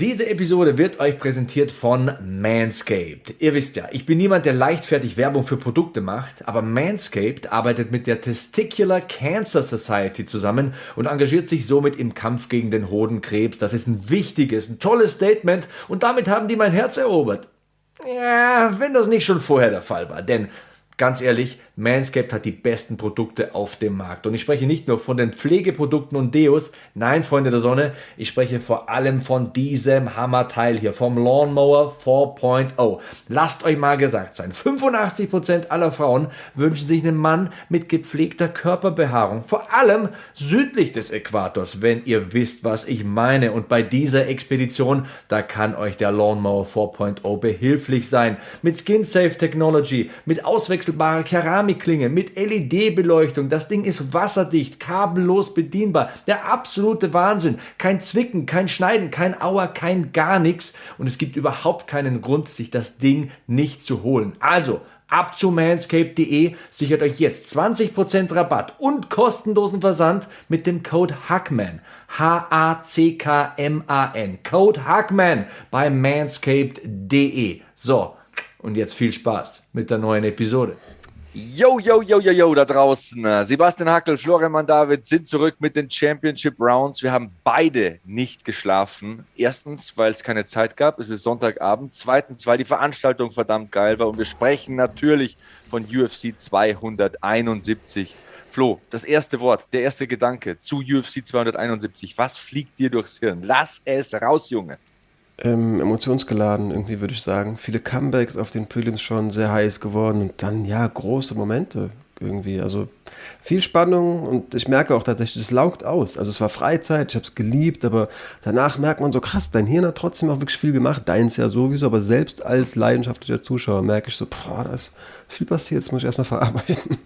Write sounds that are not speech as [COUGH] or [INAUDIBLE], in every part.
Diese Episode wird euch präsentiert von Manscaped. Ihr wisst ja, ich bin niemand, der leichtfertig Werbung für Produkte macht, aber Manscaped arbeitet mit der Testicular Cancer Society zusammen und engagiert sich somit im Kampf gegen den Hodenkrebs. Das ist ein wichtiges, ein tolles Statement und damit haben die mein Herz erobert. Ja, wenn das nicht schon vorher der Fall war, denn ganz ehrlich, Manscaped hat die besten Produkte auf dem Markt. Und ich spreche nicht nur von den Pflegeprodukten und Deos, nein, Freunde der Sonne, ich spreche vor allem von diesem Hammerteil hier, vom Lawnmower 4.0. Lasst euch mal gesagt sein, 85% aller Frauen wünschen sich einen Mann mit gepflegter Körperbehaarung, vor allem südlich des Äquators, wenn ihr wisst, was ich meine. Und bei dieser Expedition, da kann euch der Lawnmower 4.0 behilflich sein. Mit Skin Safe Technology, mit auswechselbarer Keramik, Keramikklinge mit LED-Beleuchtung. Das Ding ist wasserdicht, kabellos bedienbar. Der absolute Wahnsinn. Kein Zwicken, kein Schneiden, kein Auer, kein gar nichts. Und es gibt überhaupt keinen Grund, sich das Ding nicht zu holen. Also, ab zu manscape.de, sichert euch jetzt 20% Rabatt und kostenlosen Versand mit dem Code HACKMAN. H-A-C-K-M-A-N. Code HACKMAN bei manscaped.de. So, und jetzt viel Spaß mit der neuen Episode. Yo, yo, yo, yo, yo, da draußen. Sebastian Hackel, Florian Mann David sind zurück mit den Championship Rounds. Wir haben beide nicht geschlafen. Erstens, weil es keine Zeit gab, es ist Sonntagabend. Zweitens, weil die Veranstaltung verdammt geil war. Und wir sprechen natürlich von UFC 271. Flo, das erste Wort, der erste Gedanke zu UFC 271. Was fliegt dir durchs Hirn? Lass es raus, Junge. Ähm, emotionsgeladen, irgendwie würde ich sagen. Viele Comebacks auf den Prelims schon sehr heiß geworden und dann, ja, große Momente irgendwie. Also viel Spannung und ich merke auch tatsächlich, es laugt aus. Also es war Freizeit, ich habe es geliebt, aber danach merkt man so, krass, dein Hirn hat trotzdem auch wirklich viel gemacht, deins ja sowieso, aber selbst als leidenschaftlicher Zuschauer merke ich so, boah, da ist viel passiert, jetzt muss ich erstmal verarbeiten.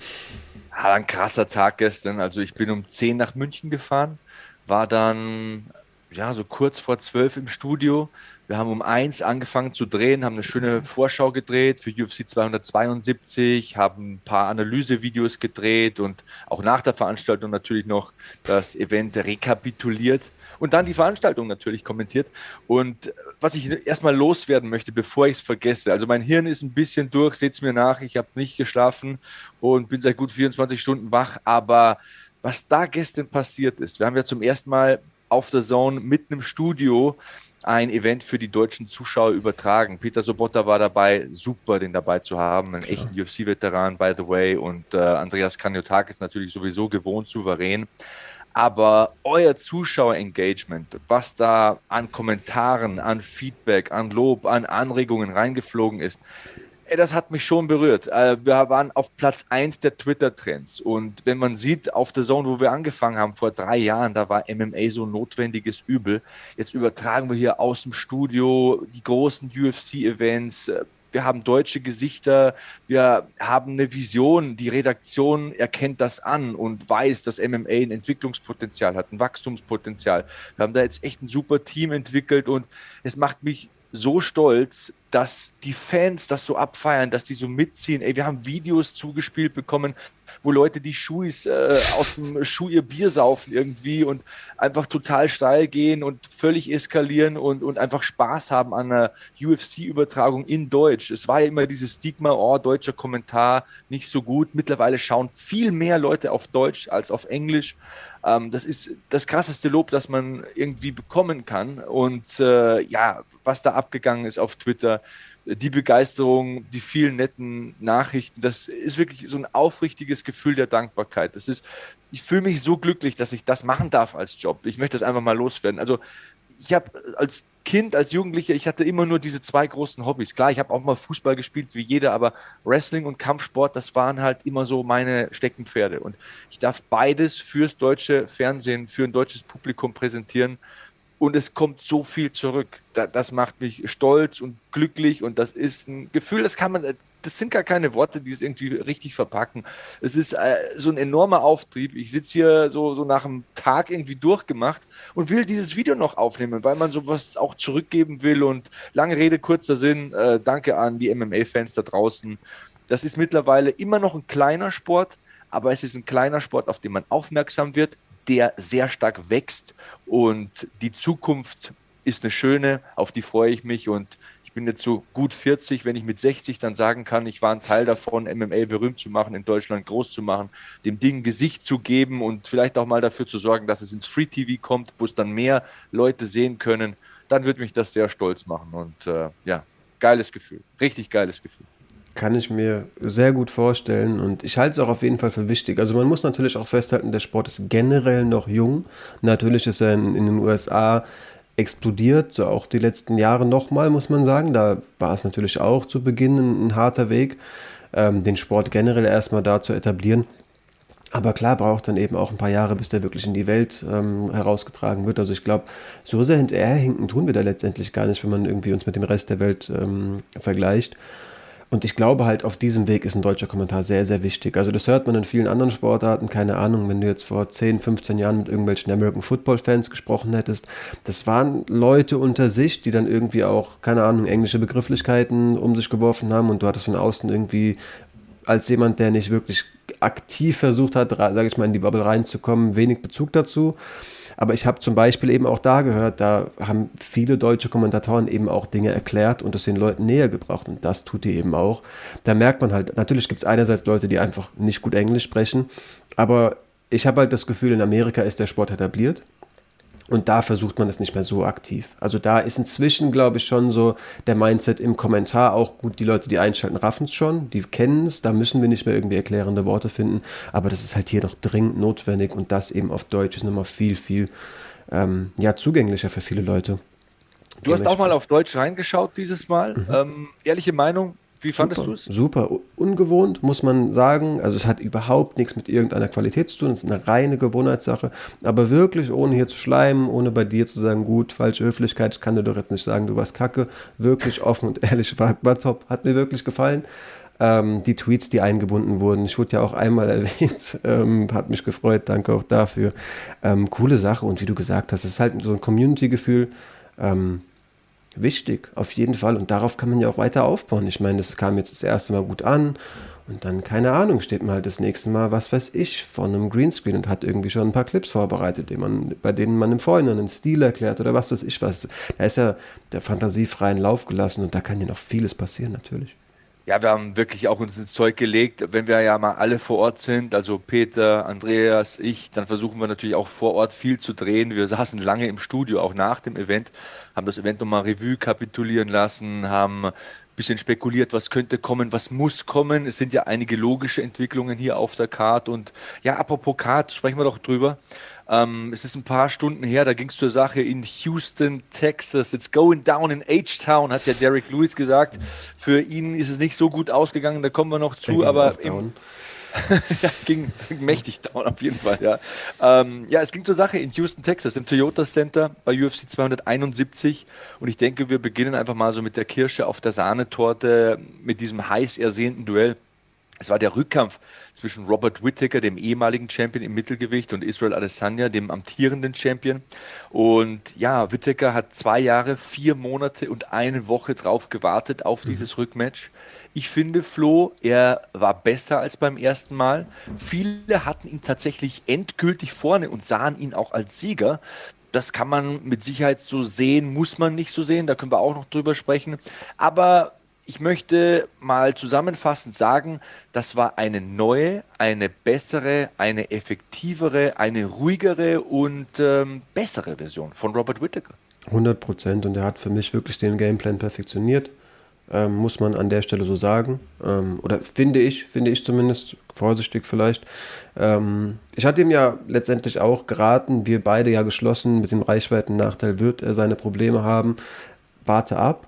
Ja, ein krasser Tag gestern. Also ich bin um 10 nach München gefahren, war dann ja, so kurz vor zwölf im Studio. Wir haben um eins angefangen zu drehen, haben eine schöne Vorschau gedreht für UFC 272, haben ein paar Analysevideos gedreht und auch nach der Veranstaltung natürlich noch das Event rekapituliert und dann die Veranstaltung natürlich kommentiert. Und was ich erstmal loswerden möchte, bevor ich es vergesse, also mein Hirn ist ein bisschen durch, seht es mir nach, ich habe nicht geschlafen und bin seit gut 24 Stunden wach, aber was da gestern passiert ist, wir haben ja zum ersten Mal auf der Zone mitten im Studio ein Event für die deutschen Zuschauer übertragen. Peter Sobotta war dabei, super, den dabei zu haben, ein echter UFC-Veteran, by the way, und äh, Andreas Kaniotakis natürlich sowieso gewohnt souverän. Aber euer Zuschauer-Engagement, was da an Kommentaren, an Feedback, an Lob, an Anregungen reingeflogen ist, das hat mich schon berührt. Äh, wir waren auf Platz 1 der Twitter-Trends. Und wenn man sieht, auf der Zone, wo wir angefangen haben, vor drei Jahren, da war MMA so ein notwendiges Übel. Jetzt übertragen wir hier aus dem Studio die großen UFC-Events. Wir haben deutsche Gesichter, wir haben eine Vision. Die Redaktion erkennt das an und weiß, dass MMA ein Entwicklungspotenzial hat, ein Wachstumspotenzial. Wir haben da jetzt echt ein super Team entwickelt und es macht mich so stolz, dass die Fans das so abfeiern, dass die so mitziehen. Ey, wir haben Videos zugespielt bekommen, wo Leute die Schuhs äh, aus dem Schuh ihr Bier saufen irgendwie und einfach total steil gehen und völlig eskalieren und, und einfach Spaß haben an einer UFC-Übertragung in Deutsch. Es war ja immer dieses Stigma, oh, deutscher Kommentar, nicht so gut. Mittlerweile schauen viel mehr Leute auf Deutsch als auf Englisch. Ähm, das ist das krasseste Lob, das man irgendwie bekommen kann. Und äh, ja, was da abgegangen ist auf Twitter, die Begeisterung, die vielen netten Nachrichten, das ist wirklich so ein aufrichtiges Gefühl der Dankbarkeit. Das ist, ich fühle mich so glücklich, dass ich das machen darf als Job. Ich möchte das einfach mal loswerden. Also ich habe als Kind, als Jugendlicher, ich hatte immer nur diese zwei großen Hobbys. Klar, ich habe auch mal Fußball gespielt wie jeder, aber Wrestling und Kampfsport, das waren halt immer so meine Steckenpferde. Und ich darf beides fürs deutsche Fernsehen, für ein deutsches Publikum präsentieren und es kommt so viel zurück. das macht mich stolz und glücklich und das ist ein Gefühl, das kann man, das sind gar keine Worte, die es irgendwie richtig verpacken. Es ist äh, so ein enormer Auftrieb. Ich sitze hier so, so nach einem Tag irgendwie durchgemacht und will dieses Video noch aufnehmen, weil man sowas auch zurückgeben will und lange Rede, kurzer Sinn. Äh, danke an die MMA-Fans da draußen. Das ist mittlerweile immer noch ein kleiner Sport, aber es ist ein kleiner Sport, auf den man aufmerksam wird, der sehr stark wächst. Und die Zukunft ist eine schöne, auf die freue ich mich. Und ich bin jetzt so gut 40, wenn ich mit 60 dann sagen kann, ich war ein Teil davon, MMA berühmt zu machen, in Deutschland groß zu machen, dem Ding Gesicht zu geben und vielleicht auch mal dafür zu sorgen, dass es ins Free TV kommt, wo es dann mehr Leute sehen können, dann würde mich das sehr stolz machen. Und äh, ja, geiles Gefühl, richtig geiles Gefühl. Kann ich mir sehr gut vorstellen und ich halte es auch auf jeden Fall für wichtig. Also man muss natürlich auch festhalten, der Sport ist generell noch jung. Natürlich ist er in, in den USA explodiert, so auch die letzten Jahre nochmal, muss man sagen. Da war es natürlich auch zu Beginn ein, ein harter Weg, ähm, den Sport generell erstmal da zu etablieren. Aber klar braucht dann eben auch ein paar Jahre, bis der wirklich in die Welt ähm, herausgetragen wird. Also ich glaube, so sehr hinterherhinken tun wir da letztendlich gar nicht, wenn man irgendwie uns mit dem Rest der Welt ähm, vergleicht. Und ich glaube halt, auf diesem Weg ist ein deutscher Kommentar sehr, sehr wichtig. Also das hört man in vielen anderen Sportarten, keine Ahnung, wenn du jetzt vor 10, 15 Jahren mit irgendwelchen American Football Fans gesprochen hättest. Das waren Leute unter sich, die dann irgendwie auch, keine Ahnung, englische Begrifflichkeiten um sich geworfen haben und du hattest von außen irgendwie als jemand, der nicht wirklich aktiv versucht hat, sage ich mal, in die Bubble reinzukommen, wenig Bezug dazu. Aber ich habe zum Beispiel eben auch da gehört, da haben viele deutsche Kommentatoren eben auch Dinge erklärt und es den Leuten näher gebracht. Und das tut die eben auch. Da merkt man halt, natürlich gibt es einerseits Leute, die einfach nicht gut Englisch sprechen, aber ich habe halt das Gefühl, in Amerika ist der Sport etabliert. Und da versucht man es nicht mehr so aktiv. Also da ist inzwischen, glaube ich, schon so der Mindset im Kommentar auch gut. Die Leute, die einschalten, raffen es schon, die kennen es. Da müssen wir nicht mehr irgendwie erklärende Worte finden. Aber das ist halt hier noch dringend notwendig und das eben auf Deutsch ist nochmal viel, viel ähm, ja, zugänglicher für viele Leute. Du hast auch mal auf Deutsch reingeschaut dieses Mal. Mhm. Ähm, ehrliche Meinung, wie fandest du es? Super ungewohnt, muss man sagen. Also es hat überhaupt nichts mit irgendeiner Qualität zu tun. Es ist eine reine Gewohnheitssache. Aber wirklich, ohne hier zu schleimen, ohne bei dir zu sagen, gut, falsche Höflichkeit, ich kann dir doch jetzt nicht sagen, du warst kacke. Wirklich offen und ehrlich, war, war top. Hat mir wirklich gefallen. Ähm, die Tweets, die eingebunden wurden. Ich wurde ja auch einmal [LAUGHS] erwähnt, ähm, hat mich gefreut, danke auch dafür. Ähm, coole Sache und wie du gesagt hast, es ist halt so ein Community-Gefühl. Ähm, wichtig, auf jeden Fall. Und darauf kann man ja auch weiter aufbauen. Ich meine, das kam jetzt das erste Mal gut an. Und dann, keine Ahnung, steht man halt das nächste Mal, was weiß ich, vor einem Greenscreen und hat irgendwie schon ein paar Clips vorbereitet, die man, bei denen man im Vorhinein einen Stil erklärt oder was weiß ich was. Da ist ja der Fantasie freien Lauf gelassen und da kann ja noch vieles passieren, natürlich. Ja, wir haben wirklich auch uns ins Zeug gelegt. Wenn wir ja mal alle vor Ort sind, also Peter, Andreas, ich, dann versuchen wir natürlich auch vor Ort viel zu drehen. Wir saßen lange im Studio, auch nach dem Event, haben das Event nochmal Revue kapitulieren lassen, haben ein bisschen spekuliert, was könnte kommen, was muss kommen. Es sind ja einige logische Entwicklungen hier auf der Card. Und ja, apropos Card, sprechen wir doch drüber. Ähm, es ist ein paar Stunden her, da ging es zur Sache in Houston, Texas. It's going down in H-Town, hat ja Derek Lewis gesagt. Für ihn ist es nicht so gut ausgegangen, da kommen wir noch zu, aber im, [LAUGHS] ja, ging mächtig down auf jeden Fall, ja. Ähm, ja, es ging zur Sache in Houston, Texas, im Toyota Center bei UFC 271 und ich denke, wir beginnen einfach mal so mit der Kirsche auf der Sahnetorte mit diesem heiß ersehnten Duell Es war der Rückkampf zwischen Robert Whittaker, dem ehemaligen Champion im Mittelgewicht, und Israel Adesanya, dem amtierenden Champion. Und ja, Whittaker hat zwei Jahre, vier Monate und eine Woche drauf gewartet auf mhm. dieses Rückmatch. Ich finde, Flo, er war besser als beim ersten Mal. Viele hatten ihn tatsächlich endgültig vorne und sahen ihn auch als Sieger. Das kann man mit Sicherheit so sehen, muss man nicht so sehen, da können wir auch noch drüber sprechen. Aber ich möchte mal zusammenfassend sagen, das war eine neue, eine bessere, eine effektivere, eine ruhigere und ähm, bessere Version von Robert Whittaker. 100 Prozent und er hat für mich wirklich den Gameplan perfektioniert, ähm, muss man an der Stelle so sagen. Ähm, oder finde ich, finde ich zumindest, vorsichtig vielleicht. Ähm, ich hatte ihm ja letztendlich auch geraten, wir beide ja geschlossen, mit dem Reichweiten-Nachteil wird er seine Probleme haben. Warte ab.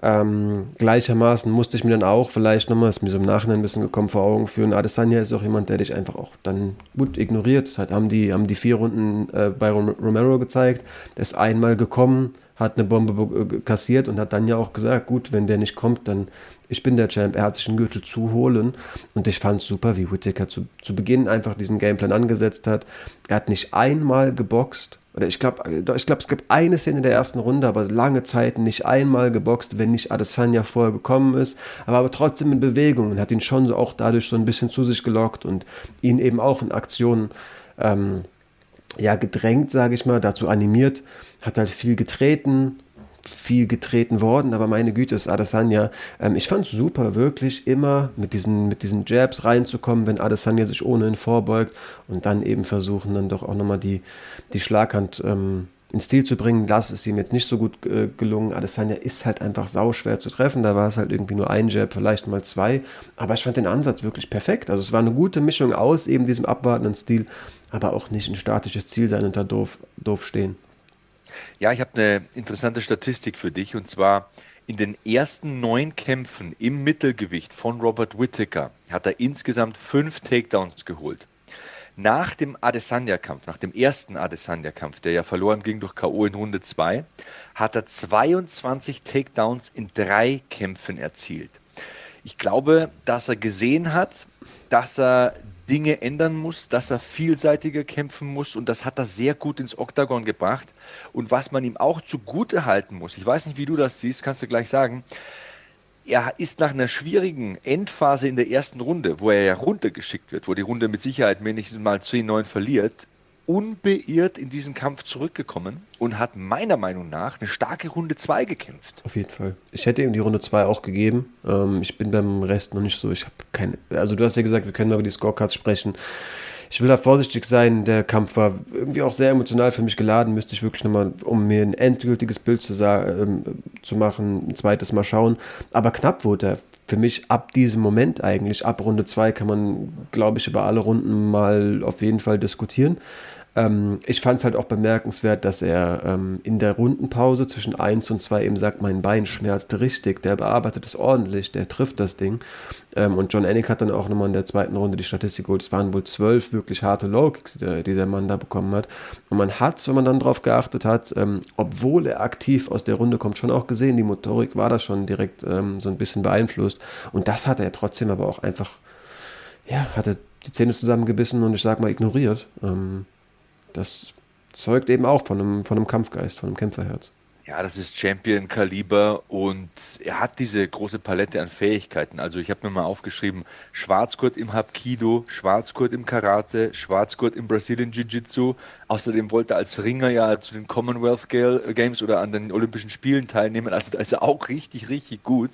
Ähm, gleichermaßen musste ich mir dann auch vielleicht nochmal, ist mir so im Nachhinein ein bisschen gekommen vor Augen führen, Adesanya ist auch jemand, der dich einfach auch dann gut ignoriert. Das hat, haben, die, haben die vier Runden äh, bei Romero gezeigt, der ist einmal gekommen, hat eine Bombe äh, kassiert und hat dann ja auch gesagt, gut, wenn der nicht kommt, dann ich bin der Champ, er hat sich einen Gürtel zu holen. Und ich fand es super, wie Whittaker zu, zu Beginn einfach diesen Gameplan angesetzt hat. Er hat nicht einmal geboxt, oder ich glaube, ich glaub, es gibt eine Szene in der ersten Runde, aber lange Zeit nicht einmal geboxt, wenn nicht Adesanya vorher gekommen ist, aber, aber trotzdem in Bewegung und hat ihn schon so auch dadurch so ein bisschen zu sich gelockt und ihn eben auch in Aktionen ähm, ja, gedrängt, sage ich mal, dazu animiert, hat halt viel getreten, viel getreten worden, aber meine Güte ist Adesanya. Ähm, ich fand es super, wirklich immer mit diesen, mit diesen Jabs reinzukommen, wenn Adesanya sich ohnehin vorbeugt und dann eben versuchen, dann doch auch nochmal die, die Schlaghand ähm, ins Stil zu bringen. Das ist ihm jetzt nicht so gut äh, gelungen. Adesanya ist halt einfach sauschwer zu treffen. Da war es halt irgendwie nur ein Jab, vielleicht mal zwei. Aber ich fand den Ansatz wirklich perfekt. Also es war eine gute Mischung aus eben diesem abwartenden Stil, aber auch nicht ein statisches Ziel sein und da doof, doof stehen. Ja, ich habe eine interessante Statistik für dich und zwar in den ersten neun Kämpfen im Mittelgewicht von Robert Whittaker hat er insgesamt fünf Takedowns geholt. Nach dem Adesanya-Kampf, nach dem ersten Adesanya-Kampf, der ja verloren ging durch K.O. in Runde 2, hat er 22 Takedowns in drei Kämpfen erzielt. Ich glaube, dass er gesehen hat, dass er Dinge ändern muss, dass er vielseitiger kämpfen muss und das hat er sehr gut ins Oktagon gebracht. Und was man ihm auch zugute halten muss, ich weiß nicht, wie du das siehst, kannst du gleich sagen, er ist nach einer schwierigen Endphase in der ersten Runde, wo er ja runtergeschickt wird, wo die Runde mit Sicherheit mindestens mal 10-9 verliert, unbeirrt in diesen Kampf zurückgekommen und hat meiner Meinung nach eine starke Runde 2 gekämpft. Auf jeden Fall. Ich hätte ihm die Runde 2 auch gegeben. Ähm, ich bin beim Rest noch nicht so. Ich habe keine. Also, du hast ja gesagt, wir können über die Scorecards sprechen. Ich will da vorsichtig sein. Der Kampf war irgendwie auch sehr emotional für mich geladen. Müsste ich wirklich nochmal, um mir ein endgültiges Bild zu, ähm, zu machen, ein zweites Mal schauen. Aber knapp wurde er für mich ab diesem Moment eigentlich, ab Runde 2 kann man, glaube ich, über alle Runden mal auf jeden Fall diskutieren. Ähm, ich fand es halt auch bemerkenswert, dass er ähm, in der Rundenpause zwischen 1 und 2 eben sagt, mein Bein schmerzt richtig, der bearbeitet es ordentlich, der trifft das Ding. Ähm, und John Anik hat dann auch nochmal in der zweiten Runde die Statistik geholt. Es waren wohl zwölf wirklich harte Low-Kicks, die, die, der Mann da bekommen hat. Und man hat wenn man dann drauf geachtet hat, ähm, obwohl er aktiv aus der Runde kommt, schon auch gesehen, die Motorik war da schon direkt ähm, so ein bisschen beeinflusst. Und das hat er trotzdem aber auch einfach, ja, hatte die Zähne zusammengebissen und ich sag mal ignoriert. Ähm, das zeugt eben auch von einem, von einem Kampfgeist, von einem Kämpferherz. Ja, das ist Champion-Kaliber und er hat diese große Palette an Fähigkeiten. Also ich habe mir mal aufgeschrieben, Schwarzgurt im Hapkido, Schwarzgurt im Karate, Schwarzgurt im Brazilian Jiu-Jitsu. Außerdem wollte er als Ringer ja zu den Commonwealth Games oder an den Olympischen Spielen teilnehmen. Also da ist er auch richtig, richtig gut.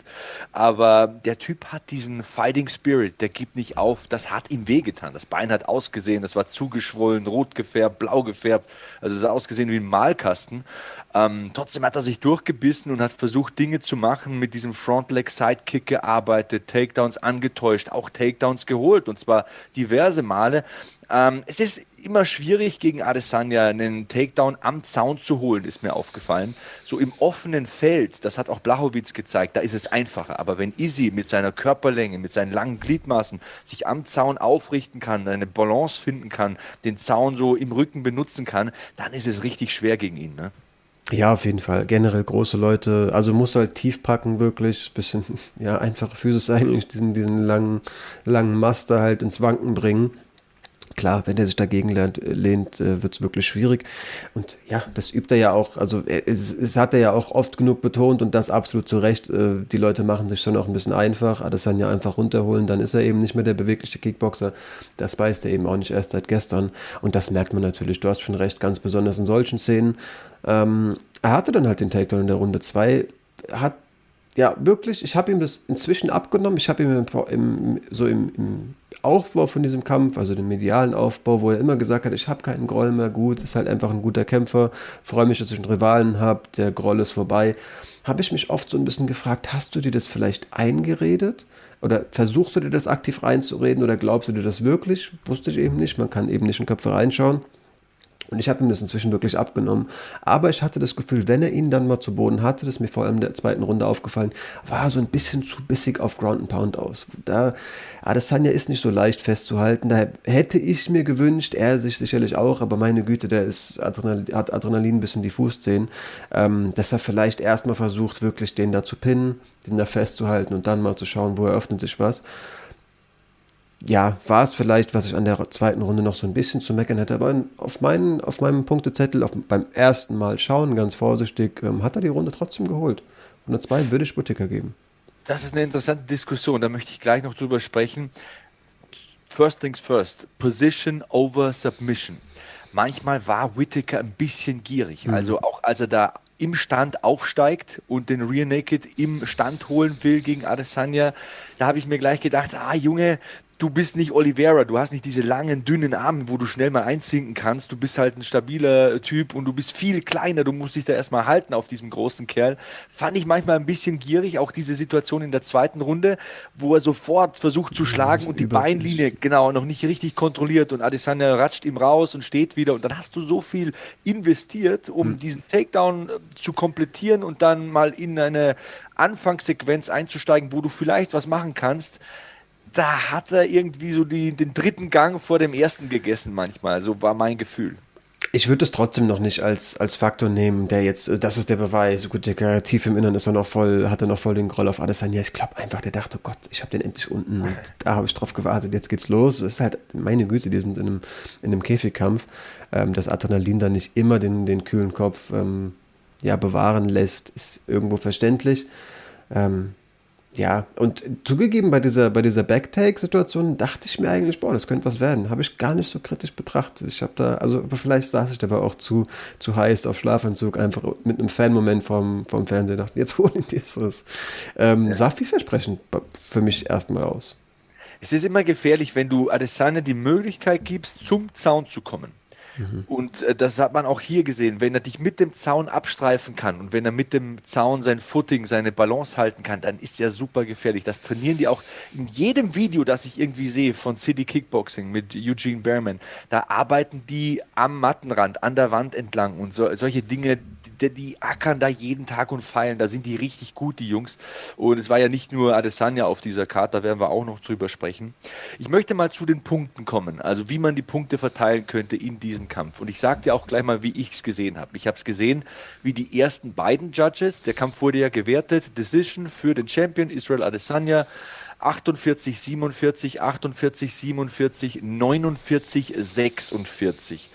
Aber der Typ hat diesen Fighting Spirit, der gibt nicht auf. Das hat ihm wehgetan. Das Bein hat ausgesehen, das war zugeschwollen, rot gefärbt, blau gefärbt. Also sah ausgesehen wie ein Malkasten. Ähm, trotzdem hat er sich durchgebissen und hat versucht, Dinge zu machen, mit diesem Frontleg-Sidekick gearbeitet, Takedowns angetäuscht, auch Takedowns geholt und zwar diverse Male. Ähm, es ist immer schwierig, gegen Adesanya einen Takedown am Zaun zu holen, ist mir aufgefallen. So im offenen Feld, das hat auch Blachowitz gezeigt, da ist es einfacher. Aber wenn Izzy mit seiner Körperlänge, mit seinen langen Gliedmaßen sich am Zaun aufrichten kann, eine Balance finden kann, den Zaun so im Rücken benutzen kann, dann ist es richtig schwer gegen ihn. Ne? Ja, auf jeden Fall. Generell große Leute. Also muss halt tief packen, wirklich. Bisschen, [LAUGHS] ja, einfache Füße eigentlich, diesen, diesen langen, langen Master halt ins Wanken bringen. Klar, wenn er sich dagegen lehnt, lehnt äh, wird es wirklich schwierig. Und ja, das übt er ja auch. Also es, es, hat er ja auch oft genug betont und das absolut zu Recht. Äh, die Leute machen sich schon auch ein bisschen einfach. Adesanya einfach runterholen, dann ist er eben nicht mehr der bewegliche Kickboxer. Das weiß er eben auch nicht erst seit gestern. Und das merkt man natürlich. Du hast schon recht, ganz besonders in solchen Szenen. Ähm, er hatte dann halt den Takedown in der Runde 2, hat ja, wirklich, ich habe ihm das inzwischen abgenommen. Ich habe ihm im, im, so im, im, Aufbau von diesem Kampf, also den medialen Aufbau, wo er immer gesagt hat, ich habe keinen Groll mehr, gut, ist halt einfach ein guter Kämpfer, freue mich, dass ich einen Rivalen habe, der Groll ist vorbei, habe ich mich oft so ein bisschen gefragt, hast du dir das vielleicht eingeredet? Oder versuchst du dir das aktiv reinzureden oder glaubst du dir das wirklich? Wusste ich eben nicht, man kann eben nicht in Köpfe reinschauen. Und ich habe ihm das inzwischen wirklich abgenommen. Aber ich hatte das Gefühl, wenn er ihn dann mal zu Boden hatte, das ist mir vor allem in der zweiten Runde aufgefallen, war so ein bisschen zu bissig auf Ground and Pound aus. Da, Adesanya ist nicht so leicht festzuhalten. Da hätte ich mir gewünscht, er sich sicherlich auch, aber meine Güte, der ist Adrenalin, hat Adrenalin bis in die Fußzehen, ähm, dass er vielleicht erstmal versucht, wirklich den da zu pinnen, den da festzuhalten und dann mal zu schauen, wo eröffnet sich was ja, war es vielleicht, was ich an der zweiten Runde noch so ein bisschen zu meckern hätte, aber auf, meinen, auf meinem Punktezettel, auf, beim ersten Mal schauen, ganz vorsichtig, ähm, hat er die Runde trotzdem geholt. Runde zwei würde ich Butiker geben. Das ist eine interessante Diskussion, da möchte ich gleich noch drüber sprechen. First things first, Position over Submission. Manchmal war Whittaker ein bisschen gierig. Mhm. Also auch als er da im Stand aufsteigt und den Rear Naked im Stand holen will gegen Adesanya, da habe ich mir gleich gedacht, ah Junge, du bist nicht Oliveira, du hast nicht diese langen, dünnen Arme, wo du schnell mal einzinken kannst. Du bist halt ein stabiler Typ und du bist viel kleiner. Du musst dich da erstmal halten auf diesem großen Kerl. Fand ich manchmal ein bisschen gierig, auch diese Situation in der zweiten Runde, wo er sofort versucht zu schlagen und die Beinlinie, genau, noch nicht richtig kontrolliert und Adesanya ratscht ihm raus und steht wieder und dann hast du so viel investiert, um hm. diesen Takedown äh, zu komplettieren und dann mal in eine Anfangssequenz einzusteigen, wo du vielleicht was machen kannst da hat er irgendwie so die, den dritten Gang vor dem ersten gegessen manchmal. So war mein Gefühl. Ich würde es trotzdem noch nicht als, als Faktor nehmen, der jetzt, äh, das ist der Beweis, gut, der tief im Inneren ist er noch voll, hat er noch voll den Groll auf Adesanya. Ich glaube einfach, der dachte, oh Gott, ich habe den endlich unten und da habe ich drauf gewartet, jetzt geht's los. Es ist halt, meine Güte, die sind in einem, in einem Käfigkampf. Ähm, das Adrenalin dann nicht immer den, den kühlen Kopf ähm, ja, bewahren lässt, ist irgendwo verständlich. Ähm, ja, und zugegeben, bei dieser, bei dieser Backtake-Situation dachte ich mir eigentlich, boah, das könnte was werden. Habe ich gar nicht so kritisch betrachtet. Ich habe da, also vielleicht saß ich dabei auch zu, zu heiß auf Schlafanzug, einfach mit einem Fan-Moment vom, vom Fernseher, dachte, jetzt holen die es. Ähm, ja. Sah vielversprechend für mich erstmal aus. Es ist immer gefährlich, wenn du Adesanya die Möglichkeit gibst, zum Zaun zu kommen Mhm. Und äh, das hat man auch hier gesehen. Wenn er dich mit dem Zaun abstreifen kann und wenn er mit dem Zaun sein Footing, seine Balance halten kann, dann ist er super gefährlich. Das trainieren die auch in jedem Video, das ich irgendwie sehe von City Kickboxing mit Eugene Behrman. Da arbeiten die am Mattenrand, an der Wand entlang und so, solche Dinge, die, die, ackern da jeden Tag und feilen. Da sind die richtig gut, die Jungs. Und es war ja nicht nur Adesanya auf dieser Karte, da werden wir auch noch drüber sprechen. Ich möchte mal zu den Punkten kommen, also wie man die Punkte verteilen könnte in diesem Kampf. Und ich sage dir auch gleich mal, wie ich es gesehen habe. Ich habe es gesehen, wie die ersten beiden Judges, der Kampf wurde ja gewertet, Decision für den Champion Israel Adesanya. 48, 47, 48, 47, 49, 46.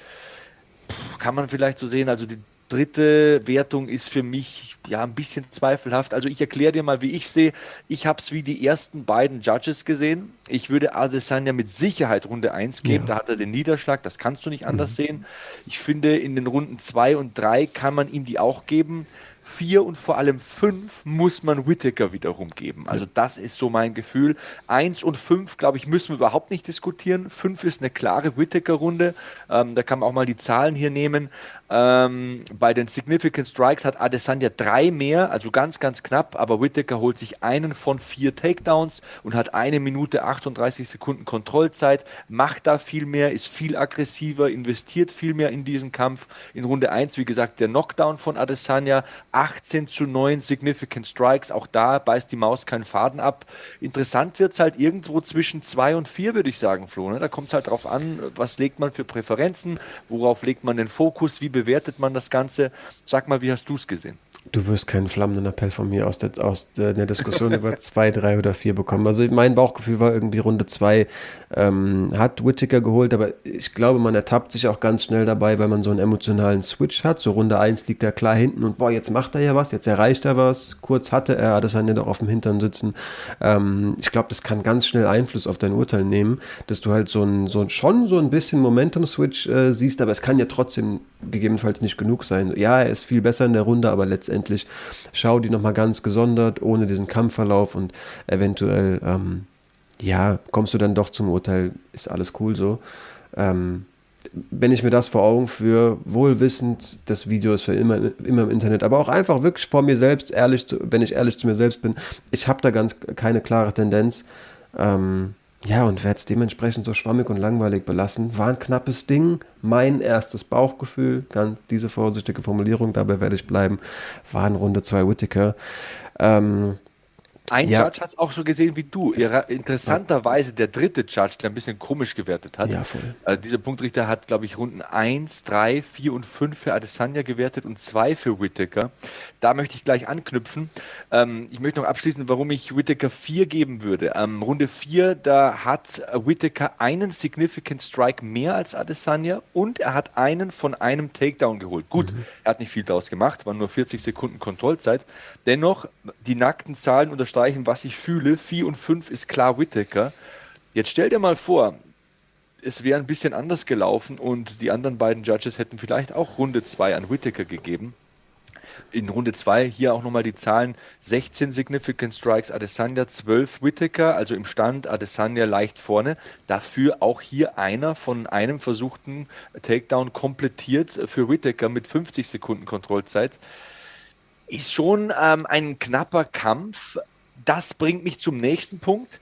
Puh, kann man vielleicht so sehen, also die dritte Wertung ist für mich ja ein bisschen zweifelhaft. Also ich erkläre dir mal, wie ich sehe. Ich habe es wie die ersten beiden Judges gesehen. Ich würde Adesanya mit Sicherheit Runde 1 geben. Ja. Da hat er den Niederschlag. Das kannst du nicht anders mhm. sehen. Ich finde, in den Runden 2 und 3 kann man ihm die auch geben vier und vor allem fünf muss man Whittaker wiederum geben. Also das ist so mein Gefühl. Eins und fünf, glaube ich, müssen wir überhaupt nicht diskutieren. Fünf ist eine klare Whittaker-Runde. Ähm, da kann man auch mal die Zahlen hier nehmen. Ähm, bei den Significant Strikes hat Adesanya drei mehr, also ganz, ganz knapp, aber Whittaker holt sich einen von vier Takedowns und hat eine Minute 38 Sekunden Kontrollzeit, macht da viel mehr, ist viel aggressiver, investiert viel mehr in diesen Kampf. In Runde 1, wie gesagt, der Knockdown von Adesanya, 18 zu 9 Significant Strikes. Auch da beißt die Maus keinen Faden ab. Interessant wird es halt irgendwo zwischen 2 und 4, würde ich sagen, Flo. Ne? Da kommt es halt drauf an, was legt man für Präferenzen, worauf legt man den Fokus, wie bewertet man das Ganze. Sag mal, wie hast du es gesehen? Du wirst keinen flammenden Appell von mir aus der, aus der, Diskussion [LAUGHS] über zwei, drei oder vier bekommen. Also mein Bauchgefühl war irgendwie Runde zwei, ähm, hat Whittaker geholt, aber ich glaube, man ertappt sich auch ganz schnell dabei, weil man so einen emotionalen Switch hat. So Runde eins liegt er klar hinten und boah, jetzt macht er ja was, jetzt erreicht er was. Kurz hatte er Adesanya doch auf dem Hintern sitzen. Ähm, ich glaube, das kann ganz schnell Einfluss auf dein Urteil nehmen, dass du halt so ein, so schon so ein bisschen Momentum-Switch äh, siehst, aber es kann ja trotzdem gegebenenfalls nicht genug sein. Ja, er ist viel besser in der Runde, aber letztendlich schau die nochmal ganz gesondert, ohne diesen Kampfverlauf und eventuell, ähm, ja, kommst du dann doch zum Urteil, ist alles cool so. Ähm, wenn ich mir das vor Augen führe, wohlwissend, das Video ist für immer, immer im Internet, aber auch einfach wirklich vor mir selbst, ehrlich, zu, wenn ich ehrlich zu mir selbst bin, ich habe da ganz keine klare Tendenz. Ähm, ja, und werde es dementsprechend so schwammig und langweilig belassen. War ein knappes Ding. Mein erstes Bauchgefühl, ganz diese vorsichtige Formulierung, dabei werde ich bleiben, war in Runde 2 Whittaker. Ähm, ein ja. Judge hat es auch so gesehen wie du. Interessanterweise der dritte Judge, der ein bisschen komisch gewertet hat. Ja. Äh, dieser Punktrichter hat, glaube ich, Runden 1, 3, 4 und 5 für Adesanya gewertet und 2 für Whittaker. Da möchte ich gleich anknüpfen. Ähm, ich möchte noch abschließen, warum ich Whittaker 4 geben würde. Ähm, Runde 4, da hat Whittaker einen Significant Strike mehr als Adesanya und er hat einen von einem Takedown geholt. Gut, mhm. er hat nicht viel daraus gemacht, waren nur 40 Sekunden Kontrollzeit. Dennoch, die nackten Zahlen unterstreichen unterstreichen, was ich fühle. 4 und 5 ist klar Whittaker. Jetzt stell dir mal vor, es wäre ein bisschen anders gelaufen und die anderen beiden Judges hätten vielleicht auch Runde 2 an Whittaker gegeben. In Runde 2 hier auch nochmal die Zahlen: 16 Significant Strikes Adesanya, 12 Whittaker, also im Stand Adesanya leicht vorne. Dafür auch hier einer von einem versuchten Takedown komplettiert für Whittaker mit 50 Sekunden Kontrollzeit. Ist schon ähm, ein knapper Kampf, das bringt mich zum nächsten Punkt.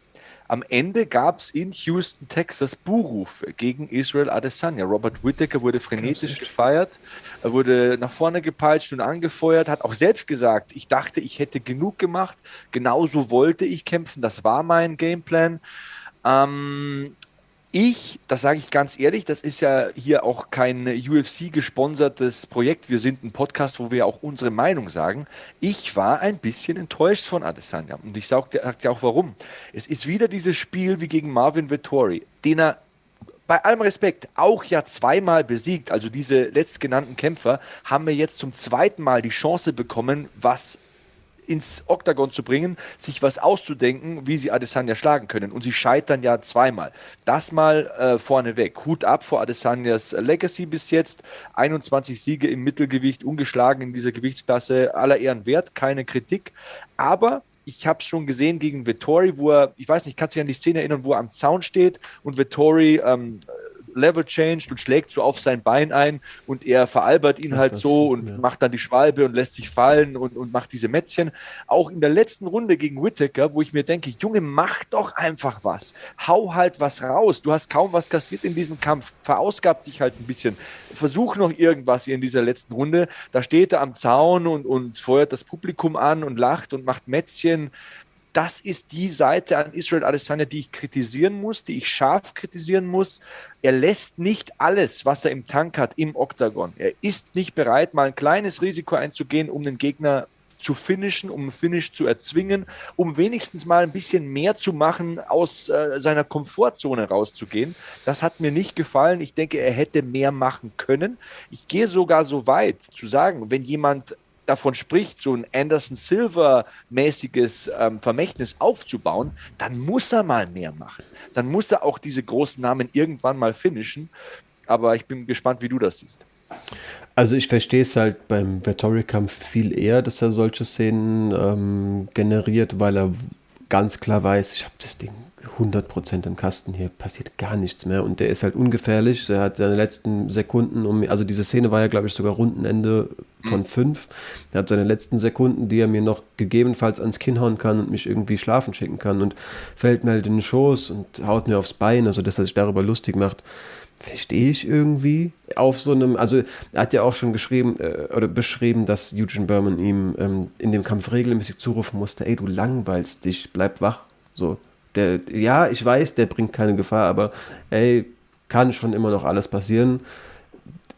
Am Ende gab es in Houston, Texas, Buhrufe gegen Israel Adesanya. Robert Whittaker wurde frenetisch gefeiert, er wurde nach vorne gepeitscht und angefeuert, hat auch selbst gesagt, ich dachte, ich hätte genug gemacht, genauso wollte ich kämpfen, das war mein Gameplan. Ähm, ich, das sage ich ganz ehrlich, das ist ja hier auch kein UFC-gesponsertes Projekt. Wir sind ein Podcast, wo wir auch unsere Meinung sagen. Ich war ein bisschen enttäuscht von Adesanya. Und ich sage dir auch warum. Es ist wieder dieses Spiel wie gegen Marvin Vittori, den er bei allem Respekt auch ja zweimal besiegt. Also diese letztgenannten Kämpfer haben wir jetzt zum zweiten Mal die Chance bekommen, was ins Oktagon zu bringen, sich was auszudenken, wie sie Adesanya schlagen können. Und sie scheitern ja zweimal. Das mal äh, vorneweg. Hut ab vor Adesanyas Legacy bis jetzt. 21 Siege im Mittelgewicht, ungeschlagen in dieser Gewichtsklasse. Aller Ehren wert, keine Kritik. Aber ich habe es schon gesehen gegen Vittori, wo er, ich weiß nicht, kannst du dich an die Szene erinnern, wo er am Zaun steht und Vittori ähm, Level changed und schlägt so auf sein Bein ein und er veralbert ihn halt so und ja. macht dann die Schwalbe und lässt sich fallen und, und macht diese Mätzchen. Auch in der letzten Runde gegen Whittaker, wo ich mir denke, Junge, mach doch einfach was. Hau halt was raus. Du hast kaum was kassiert in diesem Kampf. Verausgab dich halt ein bisschen. Versuch noch irgendwas hier in dieser letzten Runde. Da steht er am Zaun und, und feuert das Publikum an und lacht und macht Mätzchen das ist die Seite an Israel Adesanya, die ich kritisieren muss, die ich scharf kritisieren muss. Er lässt nicht alles, was er im Tank hat, im Oktagon. Er ist nicht bereit, mal ein kleines Risiko einzugehen, um den Gegner zu finishen, um Finish zu erzwingen, um wenigstens mal ein bisschen mehr zu machen, aus äh, seiner Komfortzone rauszugehen. Das hat mir nicht gefallen. Ich denke, er hätte mehr machen können. Ich gehe sogar so weit zu sagen, wenn jemand davon spricht, so ein Anderson Silver-mäßiges ähm, Vermächtnis aufzubauen, dann muss er mal mehr machen. Dann muss er auch diese großen Namen irgendwann mal finishen. Aber ich bin gespannt, wie du das siehst. Also ich verstehe es halt beim Vettori-Kampf viel eher, dass er solche Szenen ähm, generiert, weil er ganz klar weiß, ich habe das Ding 100% im Kasten, hier passiert gar nichts mehr und der ist halt ungefährlich, er hat seine letzten Sekunden, um, also diese Szene war ja glaube ich sogar Rundenende von mhm. fünf, er hat seine letzten Sekunden, die er mir noch gegebenenfalls ans Kinn hauen kann und mich irgendwie schlafen schicken kann und fällt mir halt in den Schoß und haut mir aufs Bein, also dass er sich darüber lustig macht, verstehe ich irgendwie. Auf so einem, also er hat ja auch schon geschrieben äh, oder beschrieben, dass Eugene Berman ihm ähm, in dem Kampf regelmäßig zurufen musste, ey, du langweilst dich, bleib wach. So. Der, ja, ich weiß, der bringt keine Gefahr, aber ey, kann schon immer noch alles passieren.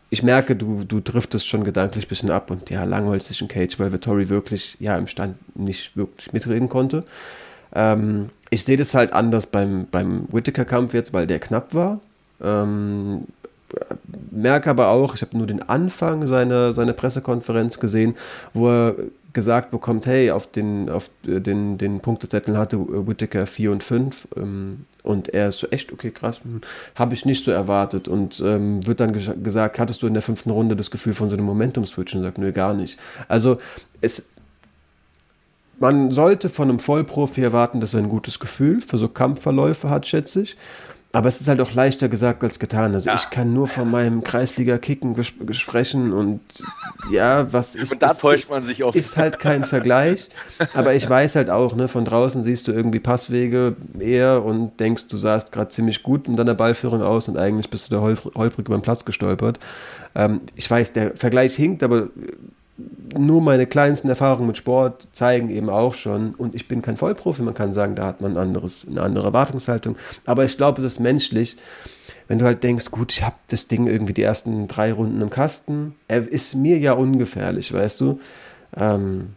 Ich merke, du, du driftest schon gedanklich ein bisschen ab und ja, langweilst dich in Cage, weil Vittori wirklich ja im Stand nicht wirklich mitreden konnte. Ähm, ich sehe das halt anders beim, beim Whittaker-Kampf jetzt, weil der knapp war. Ähm, merke aber auch, ich habe nur den Anfang seiner, seiner Pressekonferenz gesehen, wo er gesagt bekommt, hey, auf den, auf den, den Punktezetteln hatte Whittaker 4 und 5 ähm, und er ist so echt, okay, krass, hm, habe ich nicht so erwartet und ähm, wird dann gesagt, hattest du in der fünften Runde das Gefühl von so einem Momentum-Switch und sagt, nö, gar nicht. Also es, man sollte von einem Vollprofi erwarten, dass er ein gutes Gefühl für so Kampfverläufe hat, schätze ich. Aber es ist halt auch leichter gesagt als getan. Also ja. ich kann nur von meinem Kreisliga-Kicken sprechen und ja, was ist. Und da täuscht man sich oft. Ist halt kein Vergleich. Aber ich weiß halt auch, ne, von draußen siehst du irgendwie Passwege eher und denkst, du sahst gerade ziemlich gut in deiner Ballführung aus und eigentlich bist du da holprig über den Platz gestolpert. Ähm, ich weiß, der Vergleich hinkt, aber nur meine kleinsten Erfahrungen mit Sport zeigen eben auch schon, und ich bin kein Vollprofi, man kann sagen, da hat man ein anderes, eine andere Erwartungshaltung, aber ich glaube, es ist menschlich, wenn du halt denkst, gut, ich habe das Ding irgendwie die ersten drei Runden im Kasten, er ist mir ja ungefährlich, weißt du, ähm,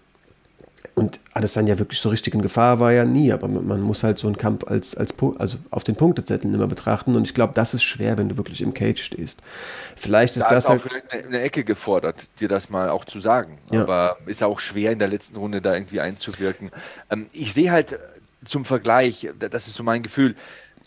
und Adesanya wirklich so richtig in Gefahr war ja nie, aber man, muss halt so einen Kampf als, als also auf den Punktezetteln immer betrachten und ich glaube, das ist schwer, wenn du wirklich im Cage stehst. Vielleicht ist da das ist halt auch eine, eine Ecke gefordert, dir das mal auch zu sagen, ja. aber ist auch schwer in der letzten Runde da irgendwie einzuwirken. Ähm, ich sehe halt zum Vergleich, das ist so mein Gefühl,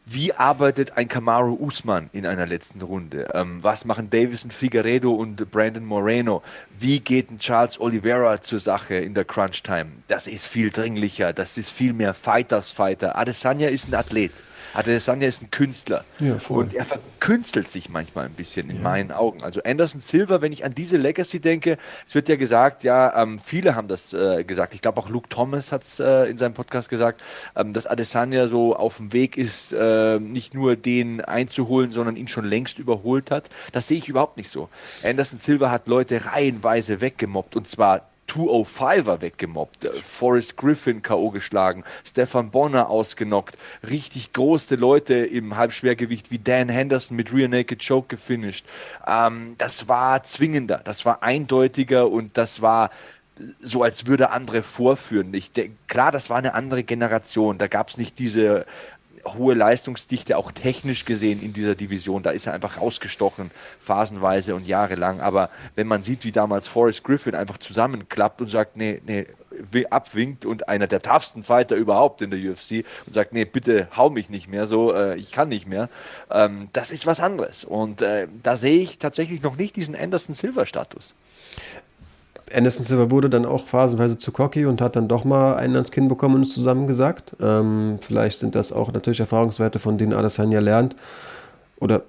wie arbeitet ein Kamaru Usman in einer letzten Runde? Ähm, was machen Davison Figueredo und Brandon Moreno? Wie geht ein Charles Oliveira zur Sache in der Crunch Time? Das ist viel dringlicher, das ist viel mehr Fighters Fighter. Adesanya ist ein Athlet. Adesanya ist ein Künstler. Ja, und er verkünstelt sich manchmal ein bisschen in ja. meinen Augen. Also Anderson Silver, wenn ich an diese Legacy denke, es wird ja gesagt, ja, ähm, viele haben das äh, gesagt. Ich glaube auch Luke Thomas hat es äh, in seinem Podcast gesagt, ähm, dass Adesanya so auf dem Weg ist, äh, nicht nur den einzuholen, sondern ihn schon längst überholt hat. Das sehe ich überhaupt nicht so. Anderson Silver hat Leute reihenweise weggemobbt und zwar 205er weggemobbt, Forrest Griffin K.O. geschlagen, Stefan Bonner ausgenockt, richtig große Leute im Halbschwergewicht wie Dan Henderson mit Rear Naked Choke gefinisht. Ähm, das war zwingender, das war eindeutiger und das war so, als würde andere vorführen. Ich denke, klar, das war eine andere Generation. Da gab es nicht diese hohe Leistungsdichte, auch technisch gesehen in dieser Division. Da ist er einfach rausgestochen, phasenweise und jahrelang. Aber wenn man sieht, wie damals Forrest Griffin einfach zusammenklappt und sagt, nee, nee, abwinkt und einer der toughsten Fighter überhaupt in der UFC und sagt, nee, bitte hau mich nicht mehr so, äh, ich kann nicht mehr. Ähm, das ist was anderes. Und äh, da sehe ich tatsächlich noch nicht diesen Anderson Silver Status. Anderson Silva wurde dann auch phasenweise zu cocky und hat dann doch mal einen ans Kinn bekommen und es zusammengesagt. Ähm, vielleicht sind das auch natürlich Erfahrungswerte, von denen Adesanya lernt oder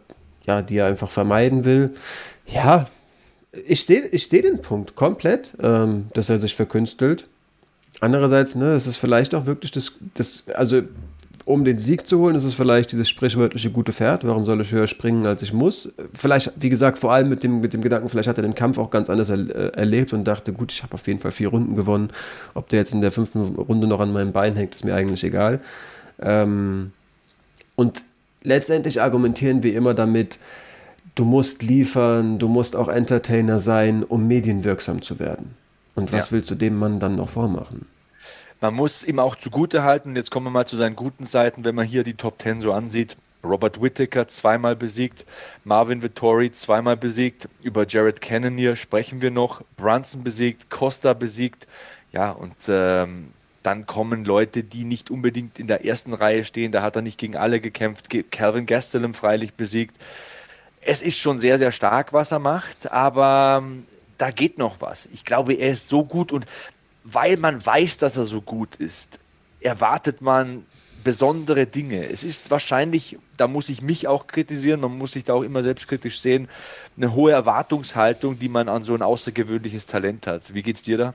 ja, die er einfach vermeiden will. Ja, ich sehe ich seh den Punkt komplett, ähm, dass er sich verkünstelt. Andererseits, ne, es ist vielleicht auch wirklich das, das, also um den Sieg zu holen, ist es vielleicht dieses sprichwörtliche gute Pferd. Warum soll ich höher springen, als ich muss? Vielleicht, wie gesagt, vor allem mit dem, mit dem Gedanken, vielleicht hat er den Kampf auch ganz anders er, äh, erlebt und dachte, gut, ich habe auf jeden Fall vier Runden gewonnen. Ob der jetzt in der fünften Runde noch an meinem Bein hängt, ist mir eigentlich egal. Ähm, und letztendlich argumentieren wir immer damit, du musst liefern, du musst auch Entertainer sein, um medienwirksam zu werden. Und was ja. willst du dem Mann dann noch vormachen? Man muss ihm auch zugute halten, jetzt kommen wir mal zu seinen guten Seiten, wenn man hier die Top 10 so ansieht. Robert Whittaker zweimal besiegt, Marvin Vittori zweimal besiegt, über Jared Cannonier sprechen wir noch, Brunson besiegt, Costa besiegt, ja, und ähm, dann kommen Leute, die nicht unbedingt in der ersten Reihe stehen, da hat er nicht gegen alle gekämpft, Calvin Gastelum freilich besiegt. Es ist schon sehr, sehr stark, was er macht, aber ähm, da geht noch was. Ich glaube, er ist so gut und weil man weiß, dass er so gut ist, erwartet man besondere Dinge. Es ist wahrscheinlich, da muss ich mich auch kritisieren, man muss sich da auch immer selbstkritisch sehen, eine hohe Erwartungshaltung, die man an so ein außergewöhnliches Talent hat. Wie geht's dir da?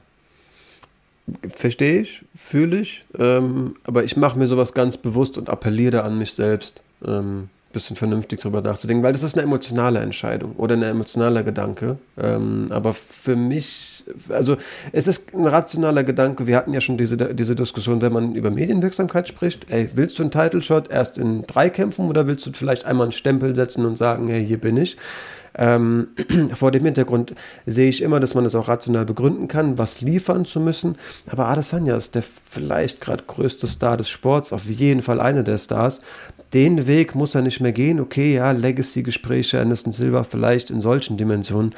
Verstehe ich, fühle ich, ähm, aber ich mache mir sowas ganz bewusst und appelliere an mich selbst. Ähm, bisschen vernünftig drüber nachzudenken, weil das ist eine emotionale Entscheidung oder ein emotionaler Gedanke. Ähm, aber für mich, also es ist ein rationaler Gedanke. Wir hatten ja schon diese, diese Diskussion, wenn man über Medienwirksamkeit spricht. Ey, willst du einen Title Shot erst in drei kämpfen oder willst du vielleicht einmal einen Stempel setzen und sagen, hey, hier bin ich? Ähm, [CLEARS THROAT] vor dem Hintergrund sehe ich immer, dass man das auch rational begründen kann, was liefern zu müssen. Aber Adesanya ist der vielleicht gerade größte Star des Sports, auf jeden Fall einer der Stars. Den Weg muss er nicht mehr gehen. Okay, ja, Legacy-Gespräche, Anderson Silva vielleicht in solchen Dimensionen.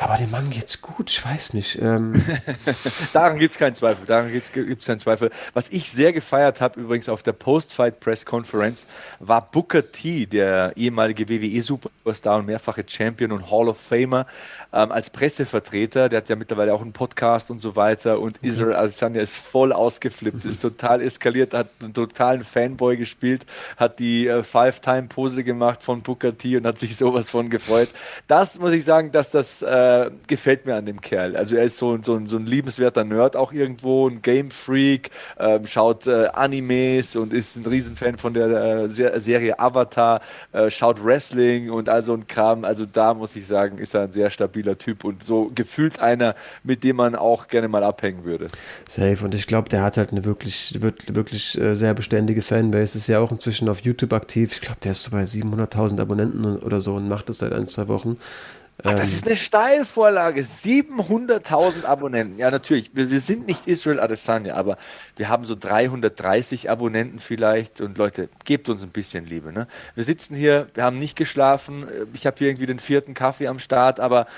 Aber dem Mann geht's gut, ich weiß nicht. Ähm. [LAUGHS] daran gibt es keinen Zweifel, daran gibt es keinen Zweifel. Was ich sehr gefeiert habe, übrigens auf der Post-Fight-Press-Conference, war Booker T, der ehemalige WWE-Superstar und mehrfache Champion und Hall of Famer, ähm, als Pressevertreter. Der hat ja mittlerweile auch einen Podcast und so weiter. Und. Israel Adesanya ist voll ausgeflippt, [LAUGHS] ist total eskaliert, hat einen totalen Fanboy gespielt, hat die äh, Five-Time-Pose gemacht von Booker T und hat sich sowas von gefreut. Das muss ich sagen, dass das... Äh, äh, gefällt mir an dem Kerl. Also er ist so, so, so ein liebenswerter Nerd auch irgendwo, ein Game Freak, äh, schaut äh, Animes und ist ein Riesenfan von der äh, Serie Avatar, äh, schaut Wrestling und all so ein Kram. Also da muss ich sagen, ist er ein sehr stabiler Typ und so gefühlt einer, mit dem man auch gerne mal abhängen würde. Safe und ich glaube, der hat halt eine wirklich, wirklich äh, sehr beständige Fanbase. Ist ja auch inzwischen auf YouTube aktiv. Ich glaube, der ist so bei 700.000 Abonnenten oder so und macht das seit ein, zwei Wochen. Ach, das ähm, ist eine Steilvorlage. 700.000 Abonnenten. Ja, natürlich. Wir, wir, sind nicht Israel Adesanya, aber wir haben so 330 Abonnenten vielleicht. Und Leute, gebt uns ein bisschen Liebe. Ne? Wir sitzen hier, wir haben nicht geschlafen. Ich habe hier irgendwie den vierten Kaffee am Start, aber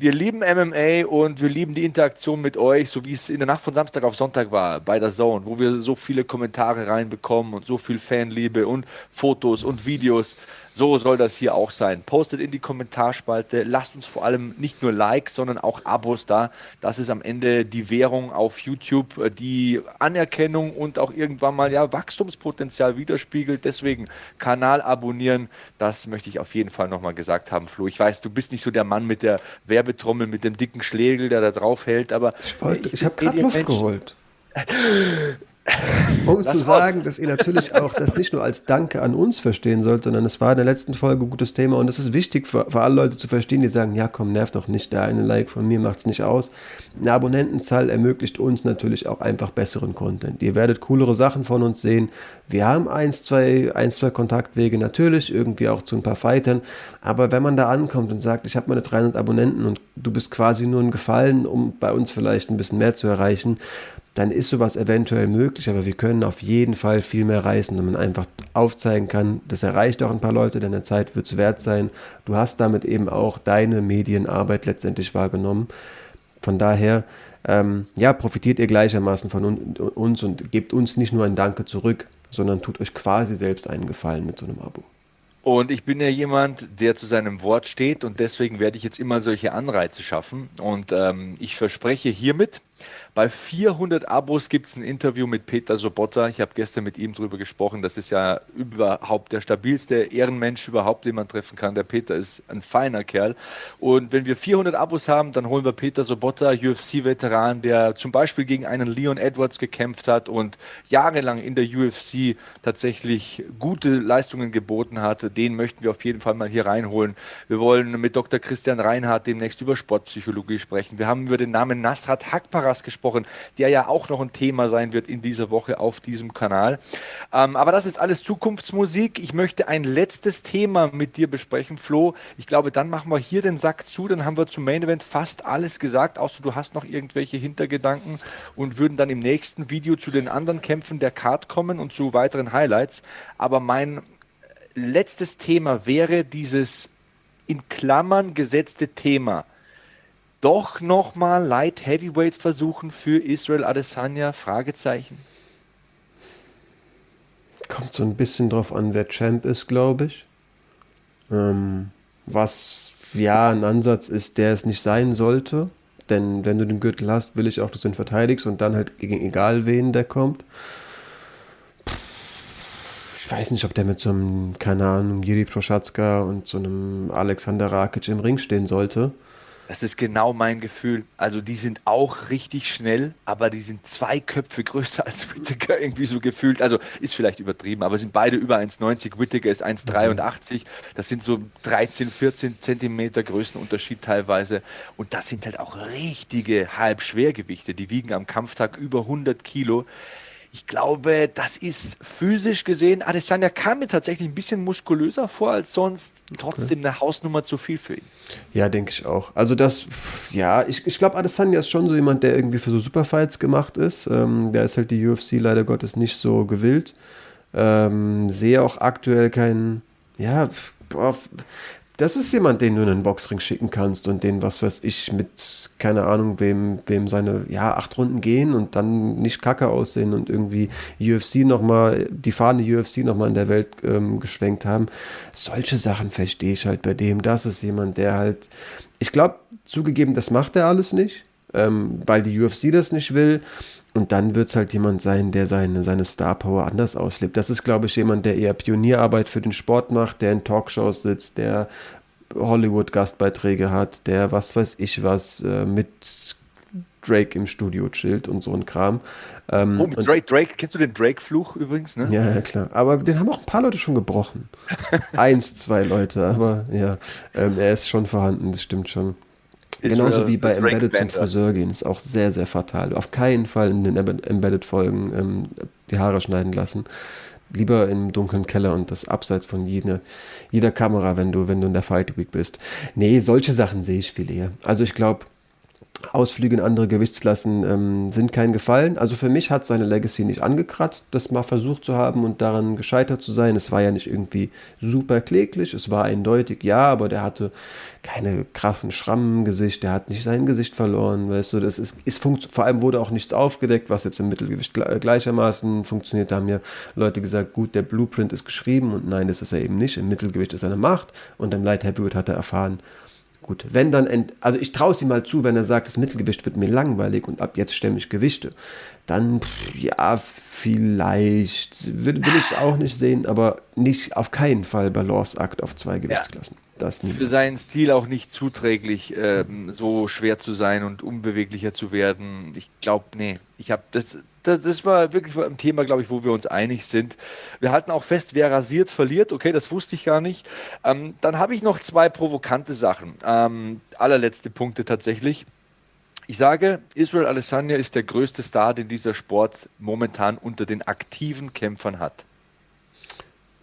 wir lieben MMA und wir lieben die Interaktion mit euch, so wie es in der Nacht von Samstag auf Sonntag war bei der Zone, wo wir so viele Kommentare reinbekommen und so viel Fanliebe und Fotos und Videos. So soll das hier auch sein. Postet in die Kommentarspalte. Lasst uns vor allem nicht nur Likes, sondern auch Abos da. Das ist am Ende die Währung auf YouTube, äh, die Anerkennung und auch irgendwann mal ja Wachstumspotenzial widerspiegelt. Deswegen Kanal abonnieren. Das möchte ich auf jeden Fall nochmal gesagt haben, Flo. Ich weiß, du bist nicht so der Mann mit der Werbetrommel, mit dem dicken Schlegel, der da drauf hält, aber ich, wollte, ich, ich habe gerade Luft geholt. [LAUGHS] Um das zu sagen, dass ihr natürlich auch das nicht nur als Danke an uns verstehen sollt, sondern es war in der letzten Folge ein gutes Thema und es ist wichtig für, für alle Leute zu verstehen, die sagen, ja komm, nervt doch nicht, der eine Like von mir macht es nicht aus. Eine Abonnentenzahl ermöglicht uns natürlich auch einfach besseren Content. Ihr werdet coolere Sachen von uns sehen. Wir haben ein, zwei, ein, zwei Kontaktwege natürlich, irgendwie auch zu ein paar Fightern, aber wenn man da ankommt und sagt, ich habe meine 300 Abonnenten und du bist quasi nur ein Gefallen, um bei uns vielleicht ein bisschen mehr zu erreichen, dann ist sowas eventuell möglich, aber wir können auf jeden Fall viel mehr reißen, wenn man einfach aufzeigen kann, das erreicht auch ein paar Leute, deine Zeit wird es wert sein. Du hast damit eben auch deine Medienarbeit letztendlich wahrgenommen. Von daher, ähm, ja, profitiert ihr gleichermaßen von uns und gebt uns nicht nur ein Danke zurück, sondern tut euch quasi selbst einen Gefallen mit so einem Abo. Und ich bin ja jemand, der zu seinem Wort steht und deswegen werde ich jetzt immer solche Anreize schaffen. Und ähm, ich verspreche hiermit, bei 400 Abos gibt es ein Interview mit Peter Sobotta. Ich habe gestern mit ihm darüber gesprochen. Das ist ja überhaupt der stabilste Ehrenmensch überhaupt, den man treffen kann. Der Peter ist ein feiner Kerl. Und wenn wir 400 Abos haben, dann holen wir Peter Sobotta, UFC-Veteran, der zum Beispiel gegen einen Leon Edwards gekämpft hat und jahrelang in der UFC tatsächlich gute Leistungen geboten hatte. Den möchten wir auf jeden Fall mal hier reinholen. Wir wollen mit Dr. Christian Reinhardt demnächst über Sportpsychologie sprechen. Wir haben über den Namen Nasrat Hakparas gesprochen gesprochen, der ja auch noch ein Thema sein wird in dieser Woche auf diesem Kanal. Ähm, aber das ist alles Zukunftsmusik. Ich möchte ein letztes Thema mit dir besprechen, Flo. Ich glaube, dann machen wir hier den Sack zu. Dann haben wir zum Main Event fast alles gesagt, außer du hast noch irgendwelche Hintergedanken und würden dann im nächsten Video zu den anderen Kämpfen der Card kommen und zu weiteren Highlights. Aber mein letztes Thema wäre dieses in Klammern gesetzte Thema doch nochmal Light Heavyweight versuchen für Israel Adesanya? Fragezeichen. Kommt so ein bisschen drauf an, wer Champ ist, glaube ich. Ähm, was ja ein Ansatz ist, der es nicht sein sollte. Denn wenn du den Gürtel hast, will ich auch, dass du ihn verteidigst und dann halt gegen egal wen der kommt. Ich weiß nicht, ob der mit so einem, keine Ahnung, Jiri Proschatska und so einem Alexander Rakic im Ring stehen sollte. Das ist genau mein Gefühl. Also die sind auch richtig schnell, aber die sind zwei Köpfe größer als Whittaker [LAUGHS] irgendwie so gefühlt. Also ist vielleicht übertrieben, aber sind beide über 1,90. Whittaker ist 1,83. Das sind so 13, 14 Zentimeter Größenunterschied teilweise. Und das sind halt auch richtige Halbschwergewichte. Die wiegen am Kampftag über 100 Kilo. Ich glaube, das ist physisch gesehen, Adesanya kam mir tatsächlich ein bisschen muskulöser vor als sonst. Trotzdem eine Hausnummer zu viel für ihn. Ja, denke ich auch. Also das, ja, ich, ich glaube, Adesanya ist schon so jemand, der irgendwie für so Superfights gemacht ist. Ähm, der ist halt die UFC leider Gottes nicht so gewillt. Ähm, sehe auch aktuell keinen, ja, boah, das ist jemand, den du in einen Boxring schicken kannst und den, was weiß ich, mit, keine Ahnung, wem, wem seine, ja, acht Runden gehen und dann nicht kacke aussehen und irgendwie UFC nochmal, die Fahne UFC nochmal in der Welt ähm, geschwenkt haben. Solche Sachen verstehe ich halt bei dem. Das ist jemand, der halt, ich glaube, zugegeben, das macht er alles nicht, ähm, weil die UFC das nicht will. Und dann wird es halt jemand sein, der seine, seine Star Power anders auslebt. Das ist, glaube ich, jemand, der eher Pionierarbeit für den Sport macht, der in Talkshows sitzt, der Hollywood-Gastbeiträge hat, der was weiß ich was äh, mit Drake im Studio chillt und so ein Kram. Ähm, oh, mit Drake, Drake, kennst du den Drake-Fluch übrigens? Ne? Ja, ja, klar. Aber den haben auch ein paar Leute schon gebrochen. [LAUGHS] Eins, zwei Leute, aber ja, ähm, er ist schon vorhanden, das stimmt schon. Genauso wie bei Embedded zum Friseur gehen, ist auch sehr, sehr fatal. Auf keinen Fall in den Embedded-Folgen ähm, die Haare schneiden lassen. Lieber im dunklen Keller und das abseits von jeder, jeder Kamera, wenn du, wenn du in der Fight Week bist. Nee, solche Sachen sehe ich viel eher. Also ich glaube, Ausflüge in andere Gewichtsklassen ähm, sind kein Gefallen. Also für mich hat seine Legacy nicht angekratzt, das mal versucht zu haben und daran gescheitert zu sein. Es war ja nicht irgendwie super kläglich, es war eindeutig, ja, aber der hatte keine krassen Schrammen im Gesicht, der hat nicht sein Gesicht verloren, weißt du, das ist, ist vor allem wurde auch nichts aufgedeckt, was jetzt im Mittelgewicht gleichermaßen funktioniert. Da haben ja Leute gesagt, gut, der Blueprint ist geschrieben und nein, das ist er eben nicht. Im Mittelgewicht ist er eine Macht und im Light Heavyweight hat er erfahren, Gut, wenn dann, also ich traue es ihm mal zu, wenn er sagt, das Mittelgewicht wird mir langweilig und ab jetzt stemme ich Gewichte, dann ja, vielleicht will, will ich auch nicht sehen, aber nicht auf keinen Fall Balanceakt auf zwei Gewichtsklassen. Ja das für seinen Stil auch nicht zuträglich, ähm, so schwer zu sein und unbeweglicher zu werden. Ich glaube, nee, ich habe das, das, das, war wirklich ein Thema, glaube ich, wo wir uns einig sind. Wir halten auch fest, wer rasiert, verliert. Okay, das wusste ich gar nicht. Ähm, dann habe ich noch zwei provokante Sachen. Ähm, allerletzte Punkte tatsächlich. Ich sage, Israel Alessandria ist der größte Star, den dieser Sport momentan unter den aktiven Kämpfern hat.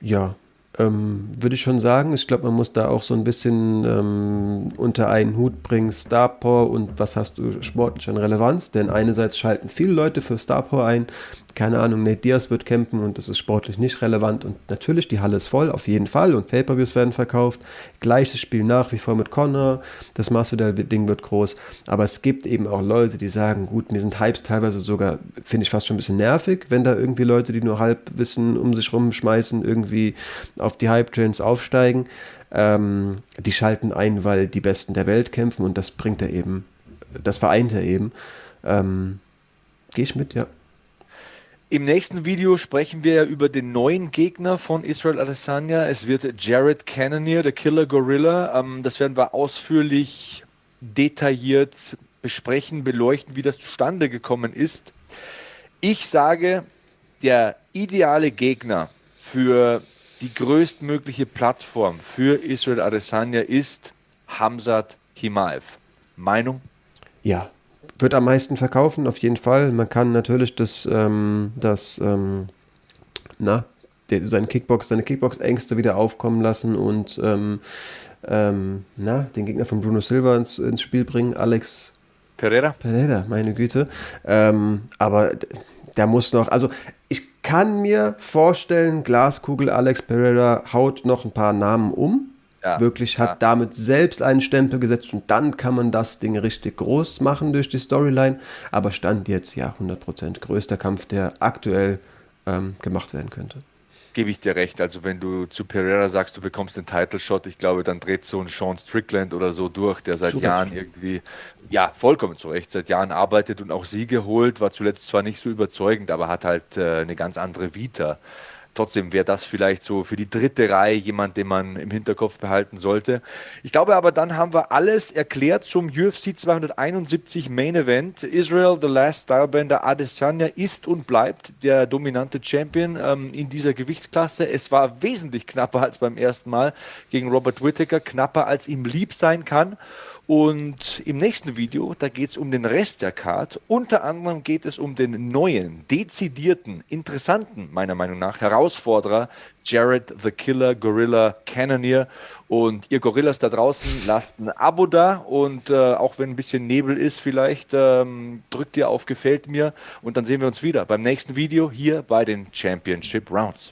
Ja, ähm, würde ich schon sagen. Ich glaube, man muss da auch so ein bisschen ähm, unter einen Hut bringen, Star und was hast du sportlich an Relevanz. Denn einerseits schalten viele Leute für Star ein, keine Ahnung, Nate Diaz wird campen und das ist sportlich nicht relevant. Und natürlich, die Halle ist voll, auf jeden Fall. Und Pay-Per-Views werden verkauft. Gleiches Spiel nach wie vor mit Connor. Das Masvidal-Ding wird groß. Aber es gibt eben auch Leute, die sagen, gut, mir sind Hypes teilweise sogar, finde ich fast schon ein bisschen nervig, wenn da irgendwie Leute, die nur Halbwissen um sich rumschmeißen, irgendwie auf die Hype-Trains aufsteigen. Ähm, die schalten ein, weil die Besten der Welt kämpfen und das bringt er eben, das vereint er eben. Ähm, Gehe ich mit, ja. Im nächsten Video sprechen wir über den neuen Gegner von Israel Adesanya. Es wird Jared Cannonier, der Killer Gorilla. Ähm, das werden wir ausführlich, detailliert besprechen, beleuchten, wie das zustande gekommen ist. Ich sage, der ideale Gegner für die größtmögliche Plattform für Israel Adesanya ist Hamzat Himaev. Meinung? Ja, wird am meisten verkaufen, auf jeden Fall. Man kann natürlich das, ähm, das ähm, na, der, seine Kickbox, seine Kickbox-Ängste wieder aufkommen lassen und ähm, ähm, na, den Gegner von Bruno Silva ins, ins Spiel bringen, Alex Pereira. Pereira, meine Güte. Ähm, aber der muss noch, also ich kann mir vorstellen, Glaskugel Alex Pereira haut noch ein paar Namen um ja, wirklich hat ja. damit selbst einen Stempel gesetzt und dann kann man das Ding richtig groß machen durch die Storyline. Aber Stand jetzt ja 100% größter Kampf, der aktuell ähm, gemacht werden könnte. Gebe ich dir recht. Also, wenn du zu Pereira sagst, du bekommst den Title Shot, ich glaube, dann dreht so ein Sean Strickland oder so durch, der seit Super Jahren irgendwie, ja, vollkommen zu Recht, seit Jahren arbeitet und auch Siege holt. War zuletzt zwar nicht so überzeugend, aber hat halt äh, eine ganz andere Vita trotzdem wäre das vielleicht so für die dritte Reihe jemand, den man im Hinterkopf behalten sollte. Ich glaube aber, dann haben wir alles erklärt zum UFC 271 Main Event. Israel, The Last Stylebender Adesanya ist und bleibt der dominante Champion ähm, in dieser Gewichtsklasse. Es war wesentlich knapper als beim ersten Mal gegen Robert Whittaker, knapper als ihm lieb sein kann. Und im nächsten Video, da geht es um den Rest der Card. Unter anderem geht es um den neuen, dezidierten, interessanten, meiner Meinung nach, Herausforderer Jared the Killer Gorilla Cannoneer. Und ihr Gorillas da draußen, lasst ein Abo da und äh, auch wenn ein bisschen Nebel ist, vielleicht ähm, drückt ihr auf Gefällt mir und dann sehen wir uns wieder beim nächsten Video hier bei den Championship Rounds.